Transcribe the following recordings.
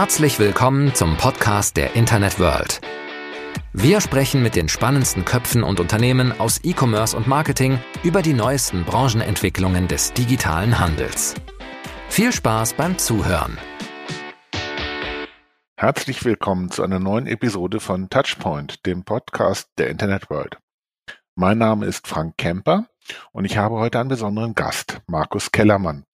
Herzlich willkommen zum Podcast der Internet World. Wir sprechen mit den spannendsten Köpfen und Unternehmen aus E-Commerce und Marketing über die neuesten Branchenentwicklungen des digitalen Handels. Viel Spaß beim Zuhören. Herzlich willkommen zu einer neuen Episode von Touchpoint, dem Podcast der Internet World. Mein Name ist Frank Kemper und ich habe heute einen besonderen Gast, Markus Kellermann.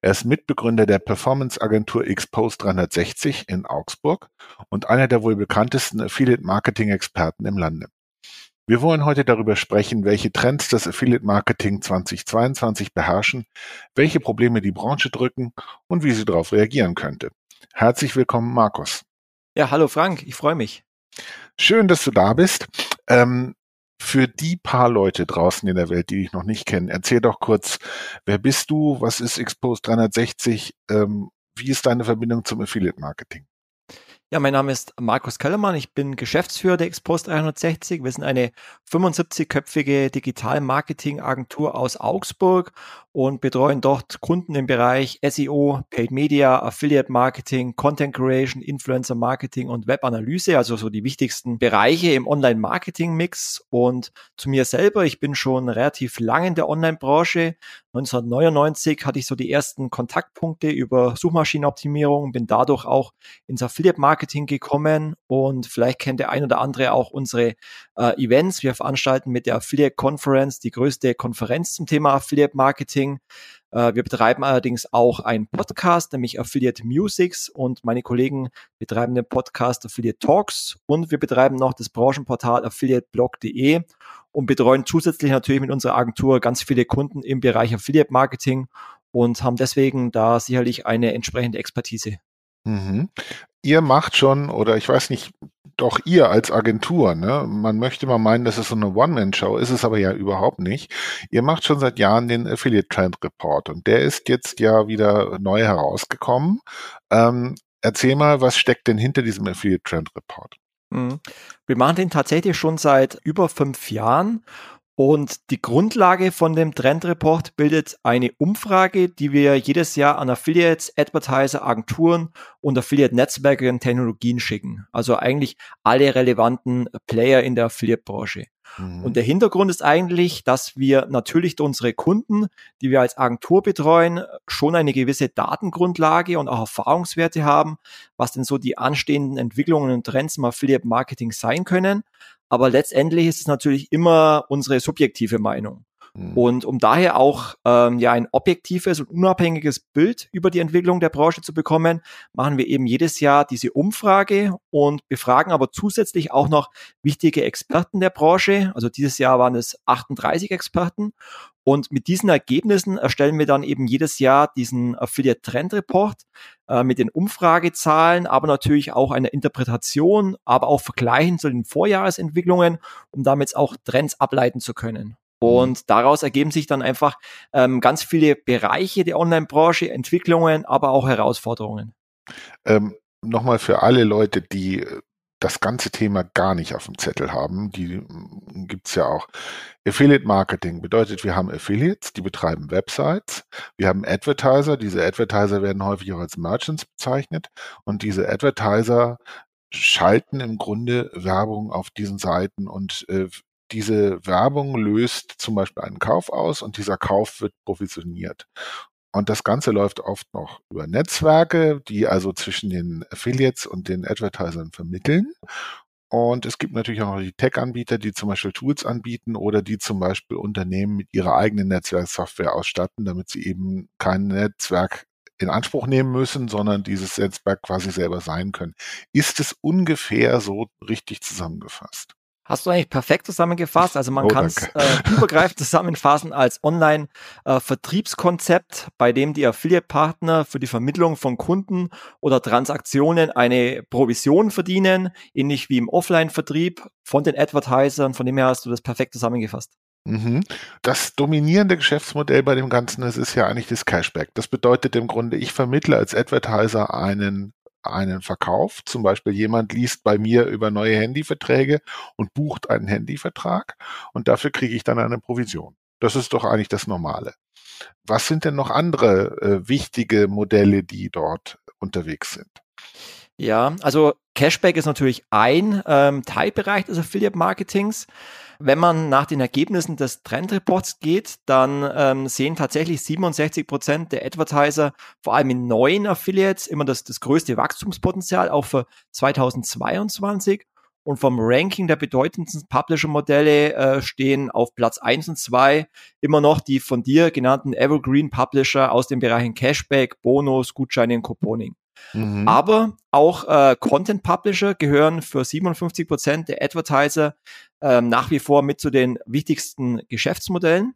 Er ist Mitbegründer der Performance-Agentur Expose 360 in Augsburg und einer der wohl bekanntesten Affiliate-Marketing-Experten im Lande. Wir wollen heute darüber sprechen, welche Trends das Affiliate-Marketing 2022 beherrschen, welche Probleme die Branche drücken und wie sie darauf reagieren könnte. Herzlich willkommen, Markus. Ja, hallo Frank, ich freue mich. Schön, dass du da bist. Ähm, für die paar Leute draußen in der Welt, die dich noch nicht kennen, erzähl doch kurz, wer bist du, was ist Expose 360, ähm, wie ist deine Verbindung zum Affiliate Marketing? Ja, mein Name ist Markus Kellermann. Ich bin Geschäftsführer der Expos 360. Wir sind eine 75-köpfige Digital-Marketing-Agentur aus Augsburg und betreuen dort Kunden im Bereich SEO, Paid Media, Affiliate Marketing, Content Creation, Influencer Marketing und Webanalyse, also so die wichtigsten Bereiche im Online-Marketing-Mix. Und zu mir selber, ich bin schon relativ lang in der Online-Branche. 1999 hatte ich so die ersten Kontaktpunkte über Suchmaschinenoptimierung, bin dadurch auch ins Affiliate-Marketing Marketing gekommen und vielleicht kennt der ein oder andere auch unsere äh, Events. Wir veranstalten mit der Affiliate Conference die größte Konferenz zum Thema Affiliate Marketing. Äh, wir betreiben allerdings auch einen Podcast, nämlich Affiliate Musics und meine Kollegen betreiben den Podcast Affiliate Talks und wir betreiben noch das Branchenportal affiliateblog.de und betreuen zusätzlich natürlich mit unserer Agentur ganz viele Kunden im Bereich Affiliate Marketing und haben deswegen da sicherlich eine entsprechende Expertise. Mhm. Ihr macht schon, oder ich weiß nicht, doch ihr als Agentur, ne? Man möchte mal meinen, das ist so eine One-Man-Show, ist es aber ja überhaupt nicht. Ihr macht schon seit Jahren den Affiliate Trend Report und der ist jetzt ja wieder neu herausgekommen. Ähm, erzähl mal, was steckt denn hinter diesem Affiliate Trend Report? Mhm. Wir machen den tatsächlich schon seit über fünf Jahren und die Grundlage von dem Trendreport bildet eine Umfrage, die wir jedes Jahr an Affiliates, Advertiser, Agenturen und Affiliate-Netzwerke und Technologien schicken. Also eigentlich alle relevanten Player in der Affiliate-Branche. Mhm. Und der Hintergrund ist eigentlich, dass wir natürlich unsere Kunden, die wir als Agentur betreuen, schon eine gewisse Datengrundlage und auch Erfahrungswerte haben, was denn so die anstehenden Entwicklungen und Trends im Affiliate-Marketing sein können. Aber letztendlich ist es natürlich immer unsere subjektive Meinung. Mhm. Und um daher auch ähm, ja ein objektives und unabhängiges Bild über die Entwicklung der Branche zu bekommen, machen wir eben jedes Jahr diese Umfrage und befragen aber zusätzlich auch noch wichtige Experten der Branche. Also dieses Jahr waren es 38 Experten und mit diesen Ergebnissen erstellen wir dann eben jedes Jahr diesen Affiliate Trend Report äh, mit den Umfragezahlen, aber natürlich auch eine Interpretation, aber auch Vergleichen zu den Vorjahresentwicklungen, um damit auch Trends ableiten zu können. Mhm. Und daraus ergeben sich dann einfach ähm, ganz viele Bereiche der Online-Branche, Entwicklungen, aber auch Herausforderungen. Ähm, Nochmal für alle Leute, die das ganze Thema gar nicht auf dem Zettel haben. Die mm, gibt's ja auch. Affiliate Marketing bedeutet, wir haben Affiliates, die betreiben Websites. Wir haben Advertiser. Diese Advertiser werden häufig auch als Merchants bezeichnet. Und diese Advertiser schalten im Grunde Werbung auf diesen Seiten und äh, diese Werbung löst zum Beispiel einen Kauf aus und dieser Kauf wird provisioniert. Und das Ganze läuft oft noch über Netzwerke, die also zwischen den Affiliates und den Advertisern vermitteln. Und es gibt natürlich auch noch die Tech-Anbieter, die zum Beispiel Tools anbieten oder die zum Beispiel Unternehmen mit ihrer eigenen Netzwerksoftware ausstatten, damit sie eben kein Netzwerk in Anspruch nehmen müssen, sondern dieses Netzwerk quasi selber sein können. Ist es ungefähr so richtig zusammengefasst? Hast du eigentlich perfekt zusammengefasst. Also man oh, kann es äh, übergreifend zusammenfassen als Online-Vertriebskonzept, äh, bei dem die Affiliate-Partner für die Vermittlung von Kunden oder Transaktionen eine Provision verdienen, ähnlich wie im Offline-Vertrieb von den Advertisern. Von dem her hast du das perfekt zusammengefasst. Mhm. Das dominierende Geschäftsmodell bei dem Ganzen das ist ja eigentlich das Cashback. Das bedeutet im Grunde, ich vermittle als Advertiser einen einen Verkauf. Zum Beispiel jemand liest bei mir über neue Handyverträge und bucht einen Handyvertrag und dafür kriege ich dann eine Provision. Das ist doch eigentlich das Normale. Was sind denn noch andere äh, wichtige Modelle, die dort unterwegs sind? Ja, also Cashback ist natürlich ein ähm, Teilbereich des Affiliate Marketings. Wenn man nach den Ergebnissen des Trendreports geht, dann ähm, sehen tatsächlich 67 Prozent der Advertiser, vor allem in neuen Affiliates, immer das, das größte Wachstumspotenzial, auch für 2022. Und vom Ranking der bedeutendsten Publisher-Modelle äh, stehen auf Platz eins und zwei immer noch die von dir genannten Evergreen Publisher aus den Bereichen Cashback, Bonus, Gutscheine und Couponing. Mhm. Aber auch äh, Content Publisher gehören für 57 Prozent der Advertiser äh, nach wie vor mit zu den wichtigsten Geschäftsmodellen.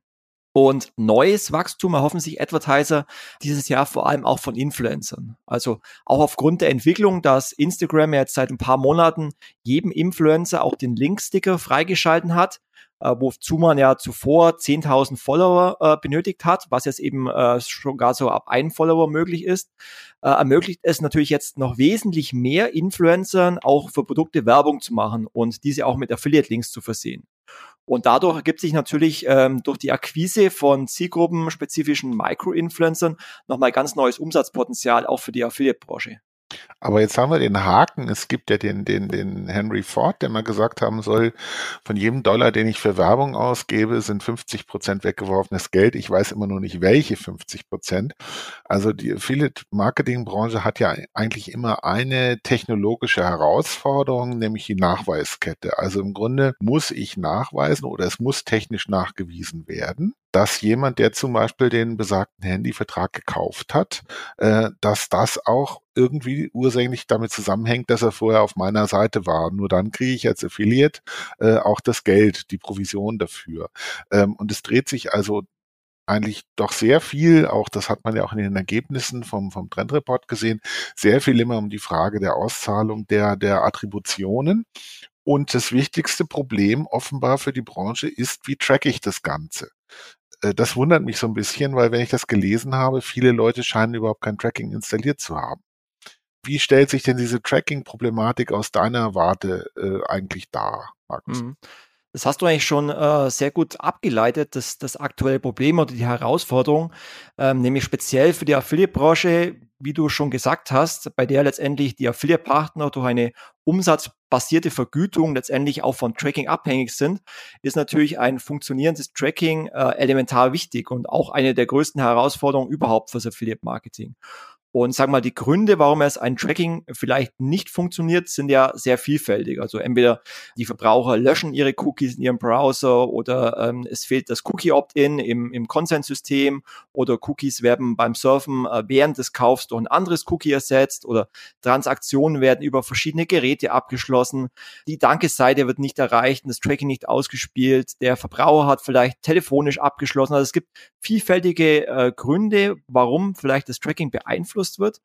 Und neues Wachstum erhoffen sich Advertiser dieses Jahr vor allem auch von Influencern. Also auch aufgrund der Entwicklung, dass Instagram jetzt seit ein paar Monaten jedem Influencer auch den Linksticker freigeschalten hat, äh, wozu man ja zuvor 10.000 Follower äh, benötigt hat, was jetzt eben äh, schon gar so ab einem Follower möglich ist, äh, ermöglicht es natürlich jetzt noch wesentlich mehr Influencern auch für Produkte Werbung zu machen und diese auch mit Affiliate-Links zu versehen. Und dadurch ergibt sich natürlich ähm, durch die Akquise von zielgruppenspezifischen Micro-Influencern nochmal ganz neues Umsatzpotenzial auch für die Affiliate-Branche. Aber jetzt haben wir den Haken. Es gibt ja den, den, den Henry Ford, der mal gesagt haben soll, von jedem Dollar, den ich für Werbung ausgebe, sind 50 Prozent weggeworfenes Geld. Ich weiß immer nur nicht, welche 50 Prozent. Also die Affiliate-Marketing-Branche hat ja eigentlich immer eine technologische Herausforderung, nämlich die Nachweiskette. Also im Grunde muss ich nachweisen oder es muss technisch nachgewiesen werden, dass jemand, der zum Beispiel den besagten Handyvertrag gekauft hat, äh, dass das auch irgendwie ursächlich damit zusammenhängt, dass er vorher auf meiner Seite war. Nur dann kriege ich als Affiliate äh, auch das Geld, die Provision dafür. Ähm, und es dreht sich also eigentlich doch sehr viel, auch das hat man ja auch in den Ergebnissen vom, vom Trendreport gesehen, sehr viel immer um die Frage der Auszahlung der, der Attributionen. Und das wichtigste Problem offenbar für die Branche ist, wie track ich das Ganze? Äh, das wundert mich so ein bisschen, weil wenn ich das gelesen habe, viele Leute scheinen überhaupt kein Tracking installiert zu haben. Wie stellt sich denn diese Tracking-Problematik aus deiner Warte äh, eigentlich dar, Markus? Das hast du eigentlich schon äh, sehr gut abgeleitet, das, das aktuelle Problem oder die Herausforderung, ähm, nämlich speziell für die Affiliate-Branche, wie du schon gesagt hast, bei der letztendlich die Affiliate-Partner durch eine umsatzbasierte Vergütung letztendlich auch von Tracking abhängig sind, ist natürlich ein funktionierendes Tracking äh, elementar wichtig und auch eine der größten Herausforderungen überhaupt fürs Affiliate-Marketing. Und sag mal, die Gründe, warum es ein Tracking vielleicht nicht funktioniert, sind ja sehr vielfältig. Also entweder die Verbraucher löschen ihre Cookies in ihrem Browser oder ähm, es fehlt das Cookie-Opt-in im, im Consent-System oder Cookies werden beim Surfen äh, während des Kaufs durch ein anderes Cookie ersetzt oder Transaktionen werden über verschiedene Geräte abgeschlossen. Die Dankeseite wird nicht erreicht und das Tracking nicht ausgespielt. Der Verbraucher hat vielleicht telefonisch abgeschlossen. Also es gibt vielfältige äh, Gründe, warum vielleicht das Tracking beeinflusst beeinflusst wird.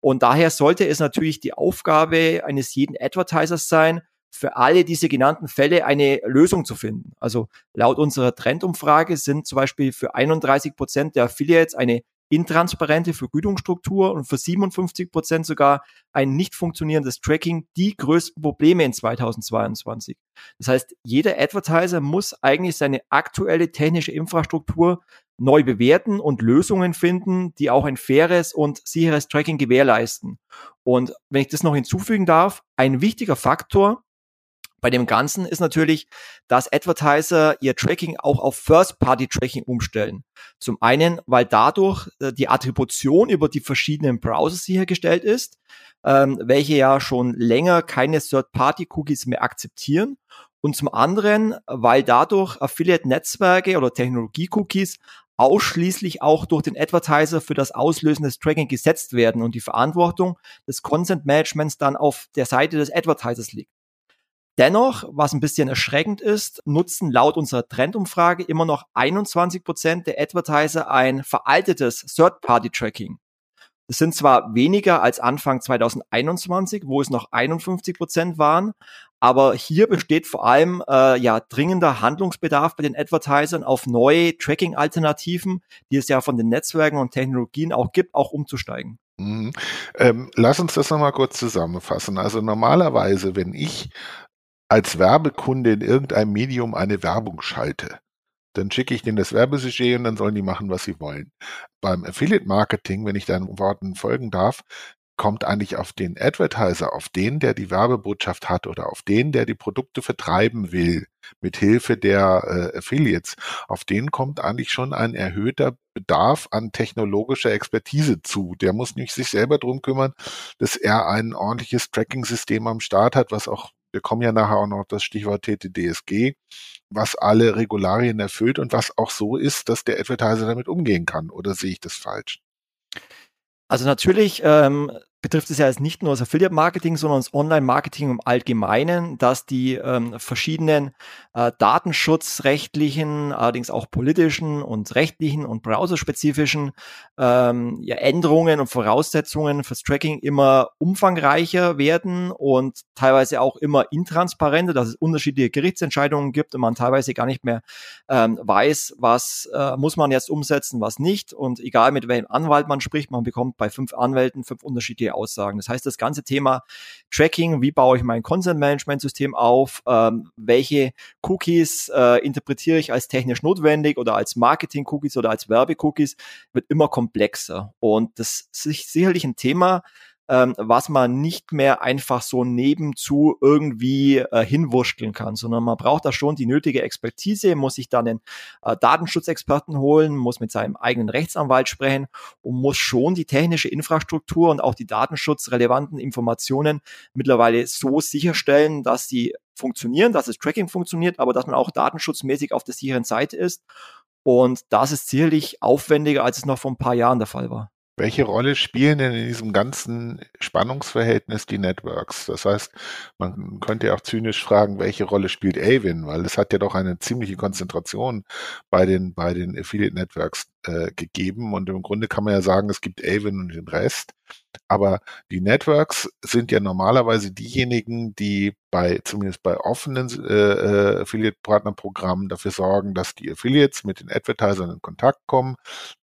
Und daher sollte es natürlich die Aufgabe eines jeden Advertisers sein, für alle diese genannten Fälle eine Lösung zu finden. Also laut unserer Trendumfrage sind zum Beispiel für 31 Prozent der Affiliates eine intransparente Vergütungsstruktur und für 57 Prozent sogar ein nicht funktionierendes Tracking die größten Probleme in 2022. Das heißt, jeder Advertiser muss eigentlich seine aktuelle technische Infrastruktur neu bewerten und Lösungen finden, die auch ein faires und sicheres Tracking gewährleisten. Und wenn ich das noch hinzufügen darf, ein wichtiger Faktor bei dem Ganzen ist natürlich, dass Advertiser ihr Tracking auch auf First-Party-Tracking umstellen. Zum einen, weil dadurch äh, die Attribution über die verschiedenen Browser sichergestellt ist, ähm, welche ja schon länger keine Third-Party-Cookies mehr akzeptieren. Und zum anderen, weil dadurch Affiliate-Netzwerke oder Technologie-Cookies ausschließlich auch durch den Advertiser für das Auslösen des Tracking gesetzt werden und die Verantwortung des Consent Managements dann auf der Seite des Advertisers liegt. Dennoch, was ein bisschen erschreckend ist, nutzen laut unserer Trendumfrage immer noch 21 Prozent der Advertiser ein veraltetes Third-Party-Tracking. Das sind zwar weniger als Anfang 2021, wo es noch 51 Prozent waren, aber hier besteht vor allem äh, ja dringender Handlungsbedarf bei den Advertisern auf neue Tracking-Alternativen, die es ja von den Netzwerken und Technologien auch gibt, auch umzusteigen. Mhm. Ähm, lass uns das nochmal kurz zusammenfassen. Also normalerweise, wenn ich als Werbekunde in irgendeinem Medium eine Werbung schalte, dann schicke ich denen das Werbesujet und dann sollen die machen, was sie wollen. Beim Affiliate Marketing, wenn ich deinen Worten folgen darf, kommt eigentlich auf den Advertiser, auf den, der die Werbebotschaft hat oder auf den, der die Produkte vertreiben will, mit Hilfe der äh, Affiliates, auf den kommt eigentlich schon ein erhöhter Bedarf an technologischer Expertise zu. Der muss nicht sich selber drum kümmern, dass er ein ordentliches Tracking-System am Start hat, was auch wir kommen ja nachher auch noch das Stichwort TTDSG, was alle Regularien erfüllt und was auch so ist, dass der Advertiser damit umgehen kann. Oder sehe ich das falsch? Also natürlich ähm, betrifft es ja jetzt nicht nur das Affiliate-Marketing, sondern das Online-Marketing im Allgemeinen, dass die ähm, verschiedenen äh, datenschutzrechtlichen, allerdings auch politischen und rechtlichen und browserspezifischen ähm, ja, Änderungen und Voraussetzungen fürs Tracking immer umfangreicher werden und teilweise auch immer intransparenter, dass es unterschiedliche Gerichtsentscheidungen gibt und man teilweise gar nicht mehr ähm, weiß, was äh, muss man jetzt umsetzen, was nicht. Und egal mit welchem Anwalt man spricht, man bekommt bei fünf Anwälten fünf unterschiedliche unterschiedliche Aussagen. Das heißt, das ganze Thema Tracking, wie baue ich mein Content-Management-System auf, ähm, welche Cookies äh, interpretiere ich als technisch notwendig oder als Marketing-Cookies oder als Werbe-Cookies, wird immer komplexer. Und das ist sicherlich ein Thema, ähm, was man nicht mehr einfach so nebenzu irgendwie äh, hinwurschteln kann, sondern man braucht da schon die nötige Expertise, muss sich dann einen äh, Datenschutzexperten holen, muss mit seinem eigenen Rechtsanwalt sprechen und muss schon die technische Infrastruktur und auch die datenschutzrelevanten Informationen mittlerweile so sicherstellen, dass sie funktionieren, dass das Tracking funktioniert, aber dass man auch datenschutzmäßig auf der sicheren Seite ist. Und das ist sicherlich aufwendiger, als es noch vor ein paar Jahren der Fall war. Welche Rolle spielen denn in diesem ganzen Spannungsverhältnis die Networks? Das heißt, man könnte ja auch zynisch fragen, welche Rolle spielt Avin? Weil es hat ja doch eine ziemliche Konzentration bei den, bei den Affiliate Networks äh, gegeben. Und im Grunde kann man ja sagen, es gibt Avon und den Rest. Aber die Networks sind ja normalerweise diejenigen, die bei, zumindest bei offenen äh, äh, Affiliate-Partner-Programmen dafür sorgen, dass die Affiliates mit den Advertisern in Kontakt kommen,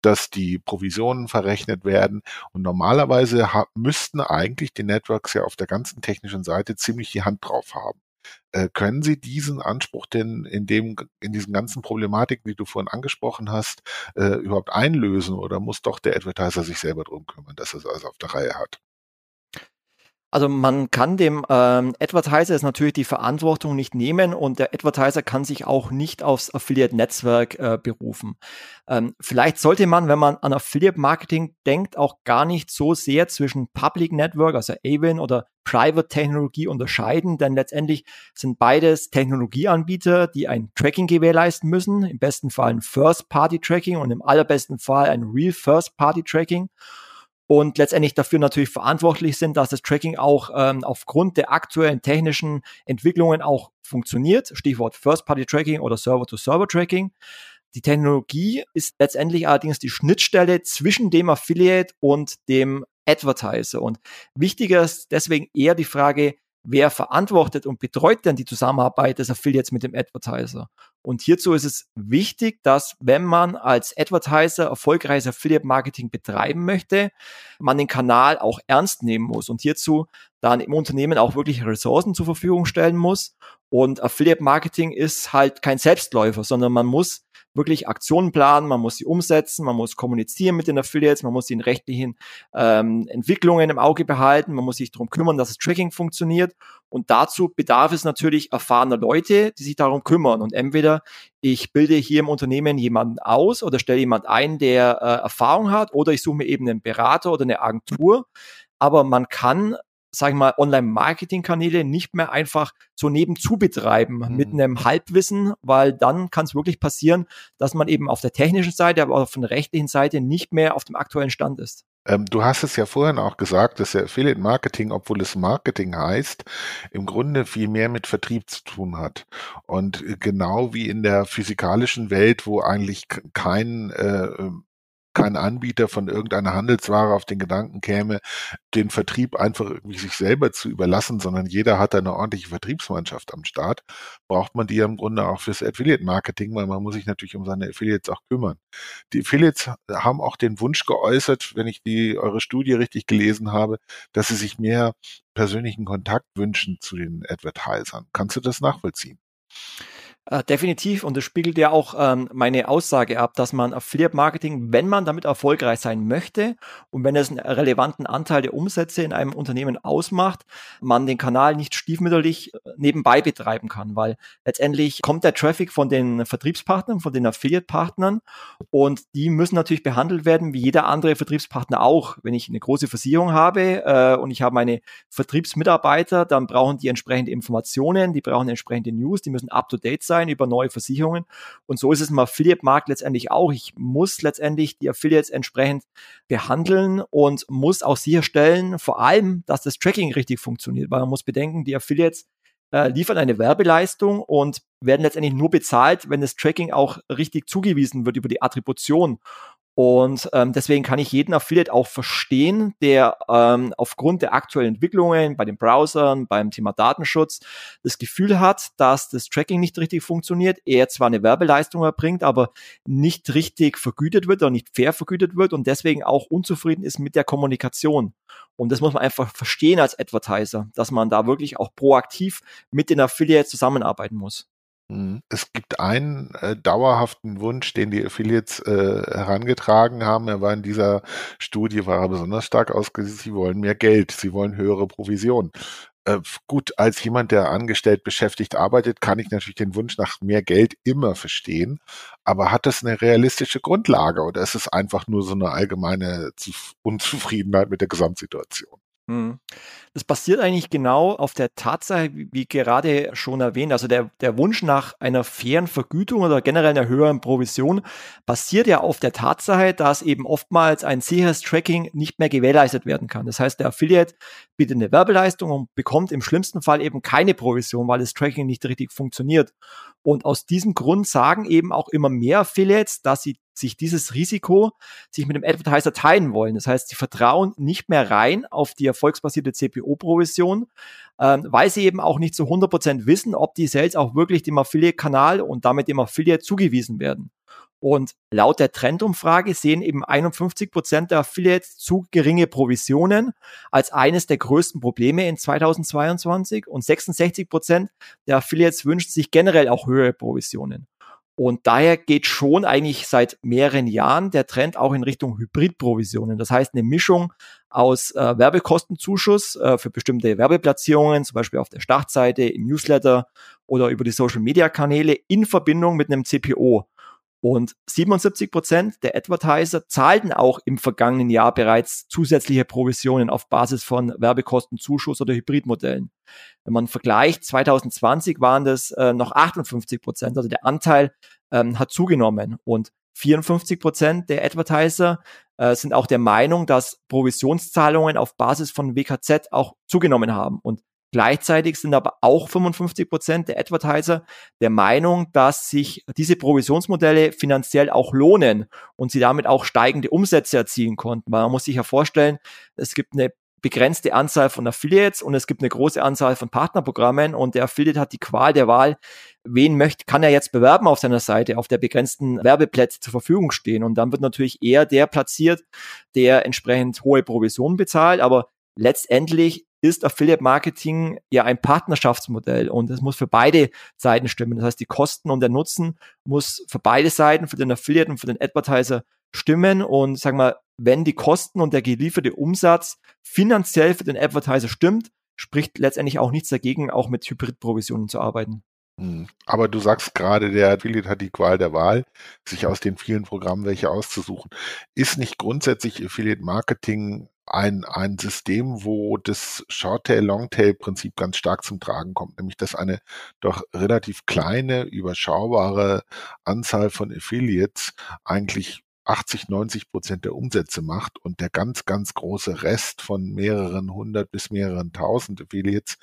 dass die Provisionen verrechnet werden. Und normalerweise müssten eigentlich die Networks ja auf der ganzen technischen Seite ziemlich die Hand drauf haben. Äh, können Sie diesen Anspruch denn in dem, in diesen ganzen Problematiken, die du vorhin angesprochen hast, äh, überhaupt einlösen oder muss doch der Advertiser sich selber drum kümmern, dass er es alles auf der Reihe hat? Also man kann dem ähm, Advertiser jetzt natürlich die Verantwortung nicht nehmen und der Advertiser kann sich auch nicht aufs Affiliate-Netzwerk äh, berufen. Ähm, vielleicht sollte man, wenn man an Affiliate-Marketing denkt, auch gar nicht so sehr zwischen Public Network, also Avon oder Private-Technologie unterscheiden, denn letztendlich sind beides Technologieanbieter, die ein Tracking gewährleisten müssen, im besten Fall ein First-Party-Tracking und im allerbesten Fall ein Real First-Party-Tracking und letztendlich dafür natürlich verantwortlich sind, dass das Tracking auch ähm, aufgrund der aktuellen technischen Entwicklungen auch funktioniert. Stichwort First-Party-Tracking oder Server-to-Server-Tracking. Die Technologie ist letztendlich allerdings die Schnittstelle zwischen dem Affiliate und dem Advertiser. Und wichtiger ist deswegen eher die Frage, wer verantwortet und betreut denn die Zusammenarbeit des Affiliates mit dem Advertiser? Und hierzu ist es wichtig, dass wenn man als Advertiser erfolgreiches Affiliate Marketing betreiben möchte, man den Kanal auch ernst nehmen muss und hierzu dann im Unternehmen auch wirklich Ressourcen zur Verfügung stellen muss. Und Affiliate Marketing ist halt kein Selbstläufer, sondern man muss wirklich Aktionen planen, man muss sie umsetzen, man muss kommunizieren mit den Affiliates, man muss die rechtlichen ähm, Entwicklungen im Auge behalten, man muss sich darum kümmern, dass das Tracking funktioniert. Und dazu bedarf es natürlich erfahrener Leute, die sich darum kümmern. Und entweder ich bilde hier im Unternehmen jemanden aus oder stelle jemand ein, der äh, Erfahrung hat, oder ich suche mir eben einen Berater oder eine Agentur. Aber man kann sage ich mal, Online-Marketing-Kanäle nicht mehr einfach so nebenzu betreiben mhm. mit einem Halbwissen, weil dann kann es wirklich passieren, dass man eben auf der technischen Seite, aber auch auf der rechtlichen Seite nicht mehr auf dem aktuellen Stand ist. Ähm, du hast es ja vorhin auch gesagt, dass der Affiliate Marketing, obwohl es Marketing heißt, im Grunde viel mehr mit Vertrieb zu tun hat. Und äh, genau wie in der physikalischen Welt, wo eigentlich kein äh, kein Anbieter von irgendeiner Handelsware auf den Gedanken käme, den Vertrieb einfach irgendwie sich selber zu überlassen, sondern jeder hat eine ordentliche Vertriebsmannschaft am Start, braucht man die ja im Grunde auch fürs Affiliate-Marketing, weil man muss sich natürlich um seine Affiliates auch kümmern. Die Affiliates haben auch den Wunsch geäußert, wenn ich die eure Studie richtig gelesen habe, dass sie sich mehr persönlichen Kontakt wünschen zu den Advertisern. Kannst du das nachvollziehen? Äh, definitiv und das spiegelt ja auch ähm, meine Aussage ab, dass man Affiliate Marketing, wenn man damit erfolgreich sein möchte und wenn es einen relevanten Anteil der Umsätze in einem Unternehmen ausmacht, man den Kanal nicht stiefmütterlich äh, nebenbei betreiben kann, weil letztendlich kommt der Traffic von den Vertriebspartnern, von den Affiliate Partnern und die müssen natürlich behandelt werden wie jeder andere Vertriebspartner auch. Wenn ich eine große Versicherung habe äh, und ich habe meine Vertriebsmitarbeiter, dann brauchen die entsprechende Informationen, die brauchen entsprechende News, die müssen up to date sein sein über neue Versicherungen. Und so ist es im Affiliate-Markt letztendlich auch. Ich muss letztendlich die Affiliates entsprechend behandeln und muss auch sicherstellen, vor allem, dass das Tracking richtig funktioniert, weil man muss bedenken, die Affiliates äh, liefern eine Werbeleistung und werden letztendlich nur bezahlt, wenn das Tracking auch richtig zugewiesen wird über die Attribution. Und ähm, deswegen kann ich jeden Affiliate auch verstehen, der ähm, aufgrund der aktuellen Entwicklungen bei den Browsern, beim Thema Datenschutz, das Gefühl hat, dass das Tracking nicht richtig funktioniert. Er zwar eine Werbeleistung erbringt, aber nicht richtig vergütet wird oder nicht fair vergütet wird und deswegen auch unzufrieden ist mit der Kommunikation. Und das muss man einfach verstehen als Advertiser, dass man da wirklich auch proaktiv mit den Affiliates zusammenarbeiten muss. Mhm. Es gibt einen äh, dauerhaften Wunsch, den die Affiliates äh, herangetragen haben. Er war in dieser Studie war er besonders stark ausgesetzt. Sie wollen mehr Geld, sie wollen höhere Provision. Äh, gut, als jemand, der angestellt beschäftigt arbeitet, kann ich natürlich den Wunsch nach mehr Geld immer verstehen. Aber hat das eine realistische Grundlage oder ist es einfach nur so eine allgemeine Unzufriedenheit mit der Gesamtsituation? Mhm. Das basiert eigentlich genau auf der Tatsache, wie, gerade schon erwähnt, also der, der Wunsch nach einer fairen Vergütung oder generell einer höheren Provision basiert ja auf der Tatsache, dass eben oftmals ein sicheres Tracking nicht mehr gewährleistet werden kann. Das heißt, der Affiliate bietet eine Werbeleistung und bekommt im schlimmsten Fall eben keine Provision, weil das Tracking nicht richtig funktioniert. Und aus diesem Grund sagen eben auch immer mehr Affiliates, dass sie sich dieses Risiko sich mit dem Advertiser teilen wollen. Das heißt, sie vertrauen nicht mehr rein auf die erfolgsbasierte CPO-Provision, ähm, weil sie eben auch nicht zu 100% wissen, ob die Sales auch wirklich dem Affiliate-Kanal und damit dem Affiliate zugewiesen werden. Und laut der Trendumfrage sehen eben 51 Prozent der Affiliates zu geringe Provisionen als eines der größten Probleme in 2022 und 66 Prozent der Affiliates wünschen sich generell auch höhere Provisionen. Und daher geht schon eigentlich seit mehreren Jahren der Trend auch in Richtung Hybridprovisionen. Das heißt, eine Mischung aus äh, Werbekostenzuschuss äh, für bestimmte Werbeplatzierungen, zum Beispiel auf der Startseite, im Newsletter oder über die Social-Media-Kanäle in Verbindung mit einem CPO. Und 77 Prozent der Advertiser zahlten auch im vergangenen Jahr bereits zusätzliche Provisionen auf Basis von Werbekostenzuschuss oder Hybridmodellen. Wenn man vergleicht, 2020 waren das äh, noch 58 Prozent, also der Anteil ähm, hat zugenommen und 54 Prozent der Advertiser äh, sind auch der Meinung, dass Provisionszahlungen auf Basis von WKZ auch zugenommen haben. Und Gleichzeitig sind aber auch 55 Prozent der Advertiser der Meinung, dass sich diese Provisionsmodelle finanziell auch lohnen und sie damit auch steigende Umsätze erzielen konnten. Man muss sich ja vorstellen, es gibt eine begrenzte Anzahl von Affiliates und es gibt eine große Anzahl von Partnerprogrammen und der Affiliate hat die Qual der Wahl, wen möchte, kann er jetzt bewerben auf seiner Seite, auf der begrenzten Werbeplätze zur Verfügung stehen. Und dann wird natürlich eher der platziert, der entsprechend hohe Provisionen bezahlt, aber letztendlich ist Affiliate Marketing ja ein Partnerschaftsmodell und es muss für beide Seiten stimmen. Das heißt, die Kosten und der Nutzen muss für beide Seiten, für den Affiliate und für den Advertiser stimmen und sagen wir, wenn die Kosten und der gelieferte Umsatz finanziell für den Advertiser stimmt, spricht letztendlich auch nichts dagegen, auch mit Hybrid-Provisionen zu arbeiten. Hm. Aber du sagst gerade, der Affiliate hat die Qual der Wahl, sich aus den vielen Programmen welche auszusuchen. Ist nicht grundsätzlich Affiliate Marketing ein, ein System, wo das Short-Tail, Long-Tail-Prinzip ganz stark zum Tragen kommt, nämlich dass eine doch relativ kleine, überschaubare Anzahl von Affiliates eigentlich 80, 90 Prozent der Umsätze macht und der ganz, ganz große Rest von mehreren hundert bis mehreren tausend Affiliates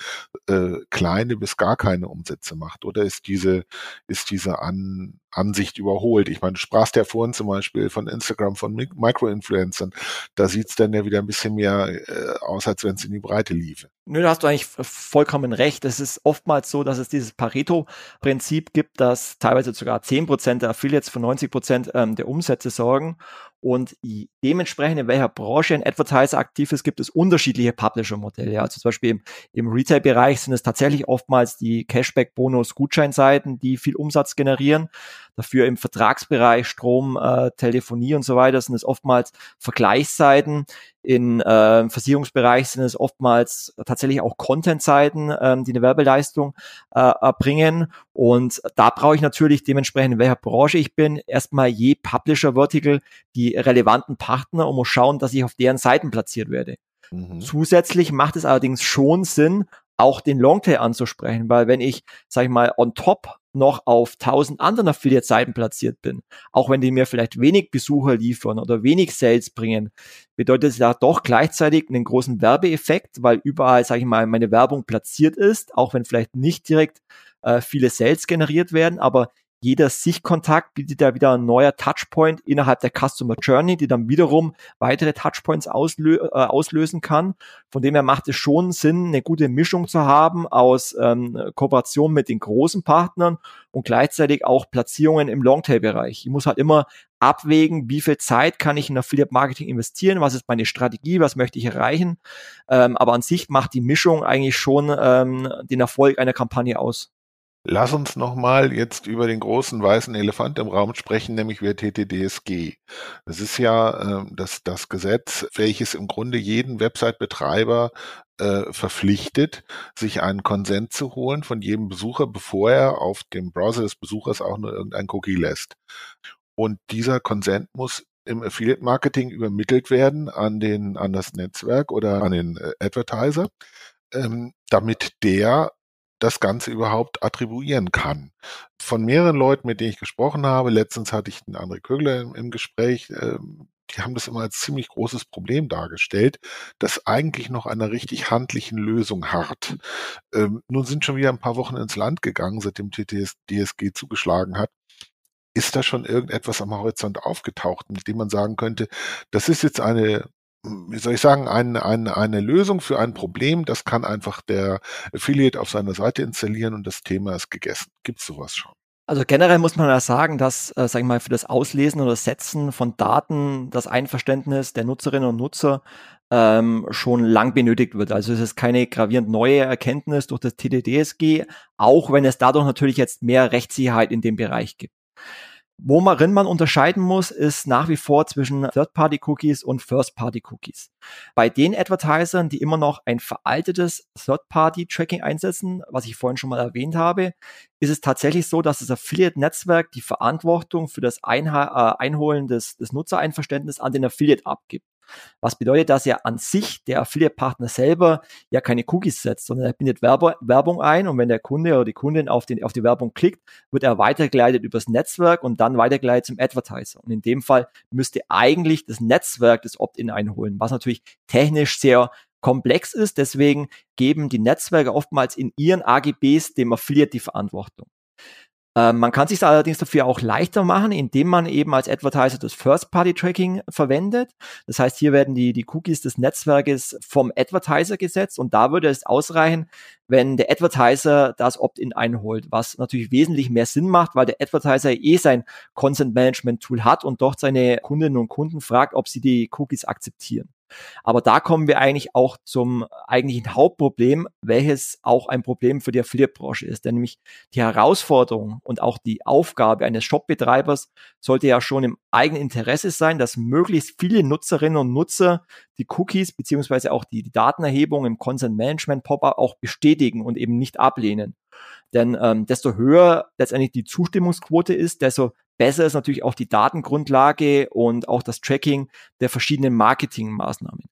äh, kleine bis gar keine Umsätze macht? Oder ist diese, ist diese An, Ansicht überholt? Ich meine, du sprachst ja vorhin zum Beispiel von Instagram, von Micro-Influencern. Da sieht's dann ja wieder ein bisschen mehr äh, aus, als wenn es in die Breite liefe. Nö, da hast du eigentlich vollkommen recht. Es ist oftmals so, dass es dieses Pareto-Prinzip gibt, dass teilweise sogar zehn Prozent der Affiliates für 90 Prozent ähm, der Umsätze sorgen. Und dementsprechend in welcher Branche ein Advertiser aktiv ist, gibt es unterschiedliche Publisher-Modelle. Also zum Beispiel im, im Retail-Bereich sind es tatsächlich oftmals die Cashback-Bonus-Gutscheinseiten, die viel Umsatz generieren. Dafür im Vertragsbereich Strom, äh, Telefonie und so weiter sind es oftmals Vergleichsseiten. In äh, Versicherungsbereich sind es oftmals tatsächlich auch Content-Seiten, ähm, die eine Werbeleistung äh, erbringen. Und da brauche ich natürlich dementsprechend, in welcher Branche ich bin, erstmal je Publisher-Vertical die relevanten Partner und muss schauen, dass ich auf deren Seiten platziert werde. Mhm. Zusätzlich macht es allerdings schon Sinn, auch den Longtail anzusprechen, weil wenn ich, sag ich mal, on top noch auf tausend anderen Affiliate-Seiten platziert bin, auch wenn die mir vielleicht wenig Besucher liefern oder wenig Sales bringen, bedeutet es ja doch gleichzeitig einen großen Werbeeffekt, weil überall, sage ich mal, meine Werbung platziert ist, auch wenn vielleicht nicht direkt äh, viele Sales generiert werden, aber jeder Sichtkontakt bietet ja wieder ein neuer Touchpoint innerhalb der Customer Journey, die dann wiederum weitere Touchpoints auslö äh, auslösen kann. Von dem her macht es schon Sinn, eine gute Mischung zu haben aus ähm, Kooperation mit den großen Partnern und gleichzeitig auch Platzierungen im Longtail-Bereich. Ich muss halt immer abwägen, wie viel Zeit kann ich in Affiliate Marketing investieren, was ist meine Strategie, was möchte ich erreichen. Ähm, aber an sich macht die Mischung eigentlich schon ähm, den Erfolg einer Kampagne aus. Lass uns nochmal jetzt über den großen weißen Elefant im Raum sprechen, nämlich über TTDSG. Das ist ja äh, das, das Gesetz, welches im Grunde jeden Website-Betreiber äh, verpflichtet, sich einen Konsent zu holen von jedem Besucher, bevor er auf dem Browser des Besuchers auch nur irgendein Cookie lässt. Und dieser Konsent muss im Affiliate Marketing übermittelt werden an den, an das Netzwerk oder an den äh, Advertiser, ähm, damit der das Ganze überhaupt attribuieren kann. Von mehreren Leuten, mit denen ich gesprochen habe, letztens hatte ich einen André Kögler im, im Gespräch, äh, die haben das immer als ziemlich großes Problem dargestellt, das eigentlich noch einer richtig handlichen Lösung hart. Ähm, nun sind schon wieder ein paar Wochen ins Land gegangen, seitdem TTS DSG zugeschlagen hat ist da schon irgendetwas am Horizont aufgetaucht, mit dem man sagen könnte, das ist jetzt eine wie soll ich sagen, eine, eine, eine Lösung für ein Problem, das kann einfach der Affiliate auf seiner Seite installieren und das Thema ist gegessen. Gibt es sowas schon? Also generell muss man ja sagen, dass, äh, sag ich mal, für das Auslesen oder Setzen von Daten das Einverständnis der Nutzerinnen und Nutzer ähm, schon lang benötigt wird. Also es ist keine gravierend neue Erkenntnis durch das TDDSG, auch wenn es dadurch natürlich jetzt mehr Rechtssicherheit in dem Bereich gibt. Worin man unterscheiden muss, ist nach wie vor zwischen Third-Party-Cookies und First-Party-Cookies. Bei den Advertisern, die immer noch ein veraltetes Third-Party-Tracking einsetzen, was ich vorhin schon mal erwähnt habe, ist es tatsächlich so, dass das Affiliate-Netzwerk die Verantwortung für das Einha äh, Einholen des, des Nutzereinverständnisses an den Affiliate abgibt. Was bedeutet, dass ja an sich der Affiliate-Partner selber ja keine Cookies setzt, sondern er bindet Werbe Werbung ein und wenn der Kunde oder die Kundin auf, den, auf die Werbung klickt, wird er weitergeleitet übers Netzwerk und dann weitergeleitet zum Advertiser. Und in dem Fall müsste eigentlich das Netzwerk das Opt-in einholen, was natürlich technisch sehr komplex ist. Deswegen geben die Netzwerke oftmals in ihren AGBs dem Affiliate die Verantwortung. Ähm, man kann sich allerdings dafür auch leichter machen, indem man eben als Advertiser das First-Party-Tracking verwendet. Das heißt, hier werden die, die Cookies des Netzwerkes vom Advertiser gesetzt und da würde es ausreichen, wenn der Advertiser das Opt-in einholt, was natürlich wesentlich mehr Sinn macht, weil der Advertiser eh sein Consent-Management-Tool hat und dort seine Kundinnen und Kunden fragt, ob sie die Cookies akzeptieren. Aber da kommen wir eigentlich auch zum eigentlichen Hauptproblem, welches auch ein Problem für die Affiliate-Branche ist. Denn nämlich die Herausforderung und auch die Aufgabe eines Shop-Betreibers sollte ja schon im eigenen Interesse sein, dass möglichst viele Nutzerinnen und Nutzer die Cookies beziehungsweise auch die, die Datenerhebung im Consent Management Pop-up auch bestätigen und eben nicht ablehnen. Denn ähm, desto höher letztendlich die Zustimmungsquote ist, desto besser ist natürlich auch die Datengrundlage und auch das Tracking der verschiedenen Marketingmaßnahmen.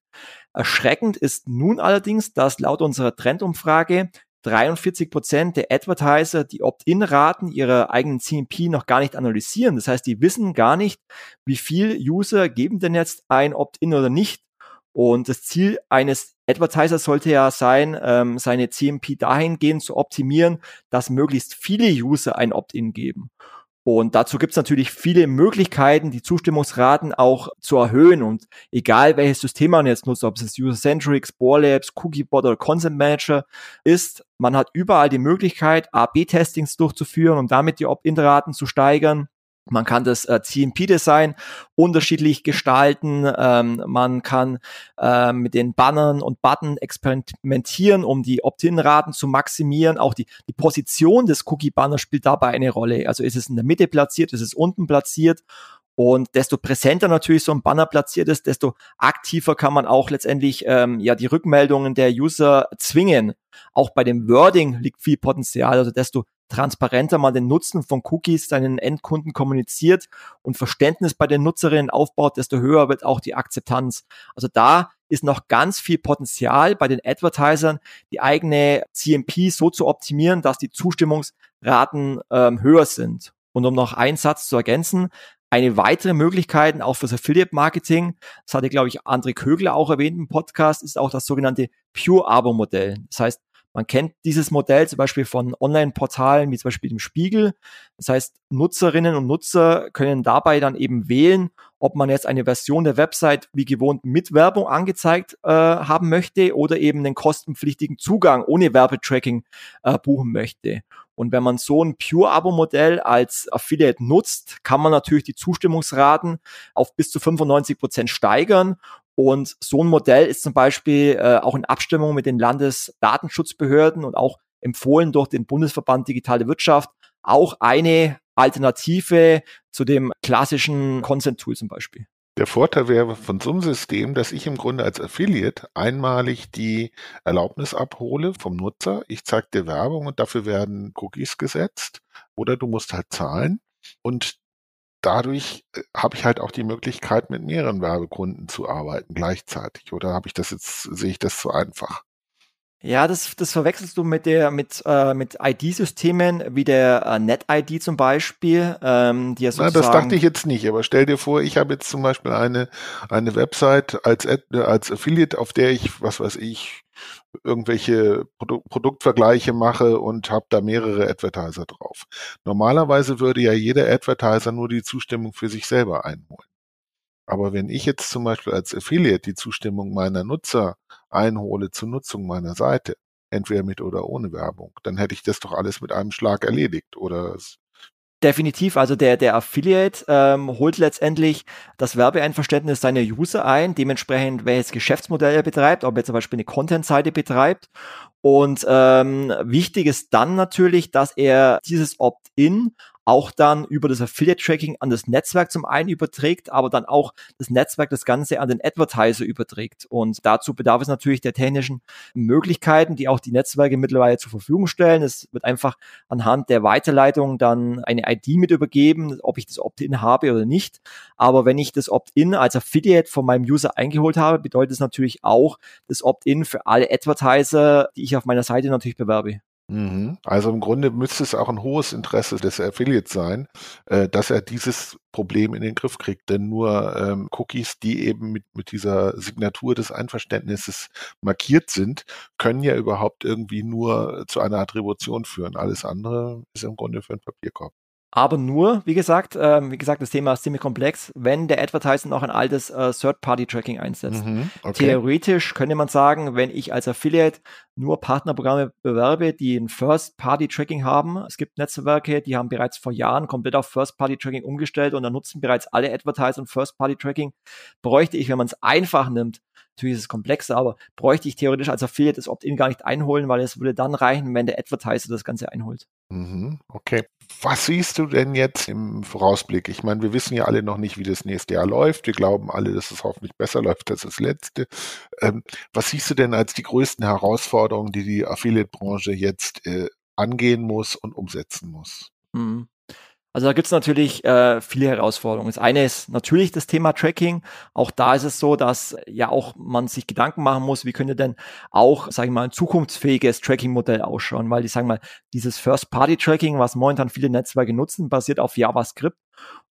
Erschreckend ist nun allerdings, dass laut unserer Trendumfrage 43 Prozent der Advertiser die Opt-in-Raten ihrer eigenen CMP noch gar nicht analysieren. Das heißt, die wissen gar nicht, wie viel User geben denn jetzt ein Opt-in oder nicht. Und das Ziel eines Advertisers sollte ja sein, ähm, seine CMP dahingehend zu optimieren, dass möglichst viele User ein Opt-in geben. Und dazu gibt es natürlich viele Möglichkeiten, die Zustimmungsraten auch zu erhöhen. Und egal welches System man jetzt nutzt, ob es User-Centric, Labs, Cookiebot oder Consent Manager ist, man hat überall die Möglichkeit, A-B-Testings durchzuführen und damit die Opt-in-Raten zu steigern. Man kann das äh, CMP-Design unterschiedlich gestalten. Ähm, man kann äh, mit den Bannern und Button experimentieren, um die Opt-in-Raten zu maximieren. Auch die, die Position des Cookie-Banners spielt dabei eine Rolle. Also ist es in der Mitte platziert, ist es unten platziert. Und desto präsenter natürlich so ein Banner platziert ist, desto aktiver kann man auch letztendlich ähm, ja die Rückmeldungen der User zwingen. Auch bei dem Wording liegt viel Potenzial. Also desto transparenter man den Nutzen von Cookies seinen Endkunden kommuniziert und Verständnis bei den Nutzerinnen aufbaut, desto höher wird auch die Akzeptanz. Also da ist noch ganz viel Potenzial bei den Advertisern, die eigene CMP so zu optimieren, dass die Zustimmungsraten ähm, höher sind. Und um noch einen Satz zu ergänzen, eine weitere Möglichkeit auch fürs Affiliate Marketing, das hatte, glaube ich, André Kögler auch erwähnt im Podcast, ist auch das sogenannte Pure-Abo-Modell. Das heißt, man kennt dieses Modell zum Beispiel von Online-Portalen wie zum Beispiel dem Spiegel. Das heißt, Nutzerinnen und Nutzer können dabei dann eben wählen, ob man jetzt eine Version der Website wie gewohnt mit Werbung angezeigt äh, haben möchte oder eben den kostenpflichtigen Zugang ohne Werbetracking äh, buchen möchte. Und wenn man so ein Pure-Abo-Modell als Affiliate nutzt, kann man natürlich die Zustimmungsraten auf bis zu 95 Prozent steigern und so ein Modell ist zum Beispiel äh, auch in Abstimmung mit den Landesdatenschutzbehörden und auch empfohlen durch den Bundesverband Digitale Wirtschaft auch eine Alternative zu dem klassischen Consent-Tool zum Beispiel. Der Vorteil wäre von so einem System, dass ich im Grunde als Affiliate einmalig die Erlaubnis abhole vom Nutzer. Ich zeige dir Werbung und dafür werden Cookies gesetzt oder du musst halt zahlen. Und dadurch äh, habe ich halt auch die Möglichkeit, mit mehreren Werbekunden zu arbeiten gleichzeitig. Oder habe ich das jetzt, sehe ich das zu einfach? Ja, das, das verwechselst du mit der mit äh, mit ID-Systemen wie der äh, NetID zum Beispiel, ähm, die ja sozusagen. Na, das dachte ich jetzt nicht. Aber stell dir vor, ich habe jetzt zum Beispiel eine eine Website als als Affiliate, auf der ich was weiß ich irgendwelche Produ Produktvergleiche mache und habe da mehrere Advertiser drauf. Normalerweise würde ja jeder Advertiser nur die Zustimmung für sich selber einholen. Aber wenn ich jetzt zum Beispiel als Affiliate die Zustimmung meiner Nutzer einhole zur Nutzung meiner Seite, entweder mit oder ohne Werbung, dann hätte ich das doch alles mit einem Schlag erledigt. Oder Definitiv, also der, der Affiliate ähm, holt letztendlich das Werbeeinverständnis seiner User ein, dementsprechend welches Geschäftsmodell er betreibt, ob er zum Beispiel eine Content-Seite betreibt. Und ähm, wichtig ist dann natürlich, dass er dieses Opt-in auch dann über das Affiliate-Tracking an das Netzwerk zum einen überträgt, aber dann auch das Netzwerk das Ganze an den Advertiser überträgt. Und dazu bedarf es natürlich der technischen Möglichkeiten, die auch die Netzwerke mittlerweile zur Verfügung stellen. Es wird einfach anhand der Weiterleitung dann eine ID mit übergeben, ob ich das Opt-in habe oder nicht. Aber wenn ich das Opt-in als Affiliate von meinem User eingeholt habe, bedeutet es natürlich auch das Opt-in für alle Advertiser, die ich auf meiner Seite natürlich bewerbe. Mhm. Also im Grunde müsste es auch ein hohes Interesse des Affiliates sein, äh, dass er dieses Problem in den Griff kriegt. Denn nur ähm, Cookies, die eben mit, mit dieser Signatur des Einverständnisses markiert sind, können ja überhaupt irgendwie nur zu einer Attribution führen. Alles andere ist im Grunde für einen Papierkorb. Aber nur, wie gesagt, ähm, wie gesagt, das Thema ist ziemlich komplex, wenn der Advertiser noch ein altes äh, Third-Party-Tracking einsetzt. Mhm, okay. Theoretisch könnte man sagen, wenn ich als Affiliate nur Partnerprogramme bewerbe, die ein First-Party-Tracking haben. Es gibt Netzwerke, die haben bereits vor Jahren komplett auf First-Party-Tracking umgestellt und da nutzen bereits alle Advertiser ein First-Party-Tracking. Bräuchte ich, wenn man es einfach nimmt, natürlich ist es komplexer, aber bräuchte ich theoretisch als Affiliate das Opt-in gar nicht einholen, weil es würde dann reichen, wenn der Advertiser das Ganze einholt. Mhm, okay. Was siehst du denn jetzt im Vorausblick? Ich meine, wir wissen ja alle noch nicht, wie das nächste Jahr läuft. Wir glauben alle, dass es hoffentlich besser läuft als das letzte. Ähm, was siehst du denn als die größten Herausforderungen, die die Affiliate-Branche jetzt äh, angehen muss und umsetzen muss? Mhm. Also da gibt es natürlich äh, viele Herausforderungen. Das eine ist natürlich das Thema Tracking. Auch da ist es so, dass ja auch man sich Gedanken machen muss, wie könnte denn auch, sage ich mal, ein zukunftsfähiges Tracking-Modell ausschauen, weil ich sage mal, dieses First-Party-Tracking, was momentan viele Netzwerke nutzen, basiert auf JavaScript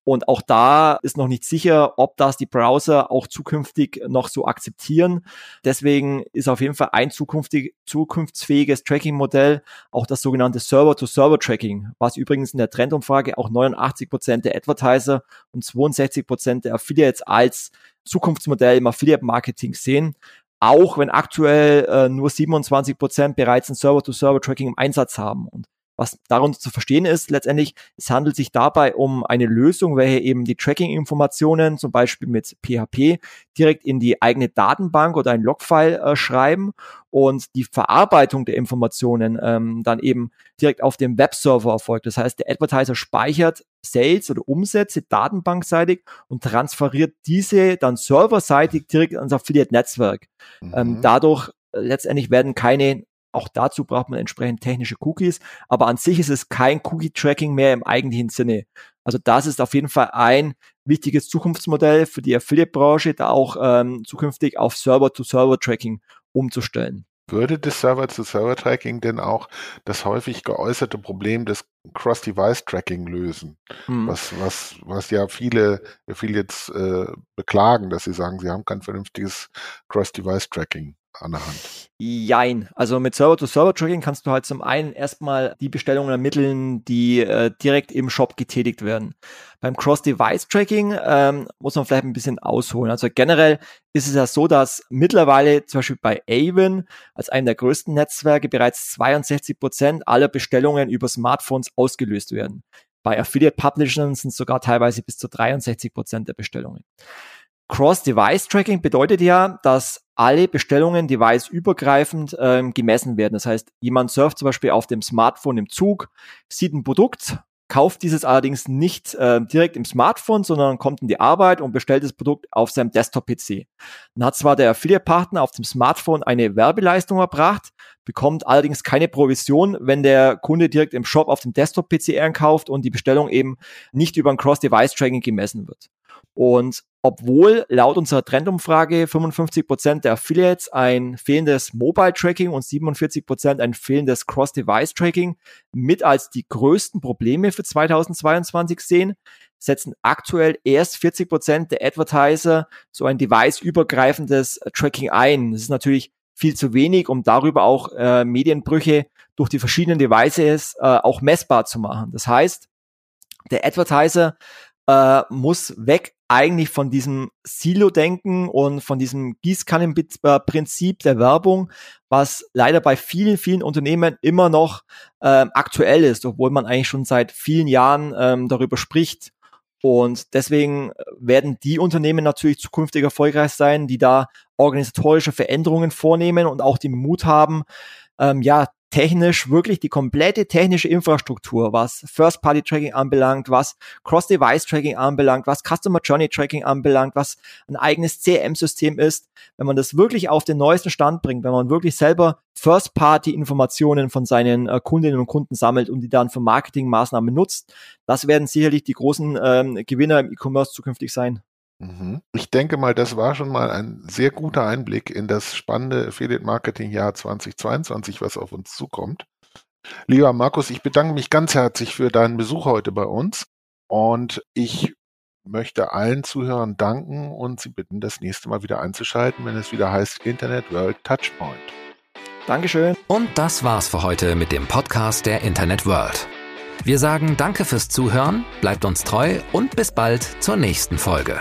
und auch da ist noch nicht sicher, ob das die Browser auch zukünftig noch so akzeptieren. Deswegen ist auf jeden Fall ein zukünftig, zukunftsfähiges Tracking-Modell auch das sogenannte Server-to-Server-Tracking, was übrigens in der Trendumfrage auch 89 Prozent der Advertiser und 62 Prozent der Affiliates als Zukunftsmodell im Affiliate-Marketing sehen auch wenn aktuell äh, nur 27 Prozent bereits ein Server-to-Server-Tracking im Einsatz haben. Und Was darunter zu verstehen ist, letztendlich, es handelt sich dabei um eine Lösung, welche eben die Tracking-Informationen, zum Beispiel mit PHP, direkt in die eigene Datenbank oder ein Logfile äh, schreiben und die Verarbeitung der Informationen ähm, dann eben direkt auf dem Webserver erfolgt. Das heißt, der Advertiser speichert Sales oder Umsätze datenbankseitig und transferiert diese dann serverseitig direkt ans Affiliate-Netzwerk. Ähm, mhm. Ähm, dadurch äh, letztendlich werden keine auch dazu braucht man entsprechend technische Cookies, aber an sich ist es kein Cookie-Tracking mehr im eigentlichen Sinne. Also das ist auf jeden Fall ein wichtiges Zukunftsmodell für die Affiliate-Branche, da auch ähm, zukünftig auf Server-to-Server-Tracking umzustellen. Würde das Server-to-Server-Tracking denn auch das häufig geäußerte Problem des Cross-Device-Tracking lösen? Hm. Was, was, was ja viele Affiliates äh, beklagen, dass sie sagen, sie haben kein vernünftiges Cross-Device-Tracking an der Hand. Jein. Also mit Server-to-Server-Tracking kannst du halt zum einen erstmal die Bestellungen ermitteln, die äh, direkt im Shop getätigt werden. Beim Cross-Device-Tracking ähm, muss man vielleicht ein bisschen ausholen. Also generell ist es ja so, dass mittlerweile zum Beispiel bei Avon als einem der größten Netzwerke bereits 62 Prozent aller Bestellungen über Smartphones ausgelöst werden. Bei Affiliate-Publishern sind es sogar teilweise bis zu 63 Prozent der Bestellungen. Cross-Device-Tracking bedeutet ja, dass alle Bestellungen deviceübergreifend ähm, gemessen werden. Das heißt, jemand surft zum Beispiel auf dem Smartphone im Zug, sieht ein Produkt, kauft dieses allerdings nicht äh, direkt im Smartphone, sondern kommt in die Arbeit und bestellt das Produkt auf seinem Desktop-PC. Dann hat zwar der Affiliate-Partner auf dem Smartphone eine Werbeleistung erbracht, bekommt allerdings keine Provision, wenn der Kunde direkt im Shop auf dem Desktop-PC einkauft und die Bestellung eben nicht über ein Cross-Device-Tracking gemessen wird. Und obwohl laut unserer Trendumfrage 55 Prozent der Affiliates ein fehlendes Mobile-Tracking und 47 Prozent ein fehlendes Cross-Device-Tracking mit als die größten Probleme für 2022 sehen, setzen aktuell erst 40 Prozent der Advertiser so ein device-übergreifendes Tracking ein. Das ist natürlich viel zu wenig, um darüber auch äh, Medienbrüche durch die verschiedenen Devices äh, auch messbar zu machen. Das heißt, der Advertiser äh, muss weg eigentlich von diesem Silo-Denken und von diesem Gießkannenprinzip der Werbung, was leider bei vielen, vielen Unternehmen immer noch ähm, aktuell ist, obwohl man eigentlich schon seit vielen Jahren ähm, darüber spricht. Und deswegen werden die Unternehmen natürlich zukünftig erfolgreich sein, die da organisatorische Veränderungen vornehmen und auch den Mut haben, ähm, ja, technisch wirklich die komplette technische Infrastruktur, was First-Party-Tracking anbelangt, was Cross-Device-Tracking anbelangt, was Customer Journey-Tracking anbelangt, was ein eigenes CM-System ist, wenn man das wirklich auf den neuesten Stand bringt, wenn man wirklich selber First-Party-Informationen von seinen äh, Kundinnen und Kunden sammelt und die dann für Marketingmaßnahmen nutzt, das werden sicherlich die großen ähm, Gewinner im E-Commerce zukünftig sein. Mhm. Ich denke mal, das war schon mal ein sehr guter Einblick in das spannende Affiliate Marketing Jahr 2022, was auf uns zukommt. Lieber Markus, ich bedanke mich ganz herzlich für deinen Besuch heute bei uns und ich möchte allen Zuhörern danken und Sie bitten, das nächste Mal wieder einzuschalten, wenn es wieder heißt Internet World Touchpoint. Dankeschön. Und das war's für heute mit dem Podcast der Internet World. Wir sagen Danke fürs Zuhören, bleibt uns treu und bis bald zur nächsten Folge.